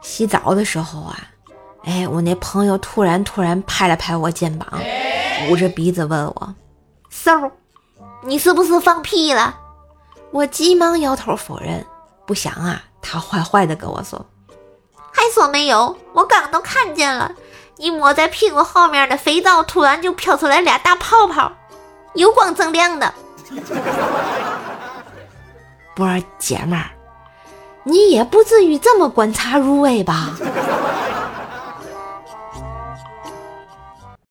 洗澡的时候啊，哎，我那朋友突然突然拍了拍我肩膀，捂着鼻子问我：“嗖，你是不是放屁了？”我急忙摇头否认。不想啊，他坏坏的跟我说：“还说没有，我刚都看见了，你抹在屁股后面的肥皂突然就飘出来俩大泡泡，油光锃亮的。”波儿姐们儿，你也不至于这么观察入微吧？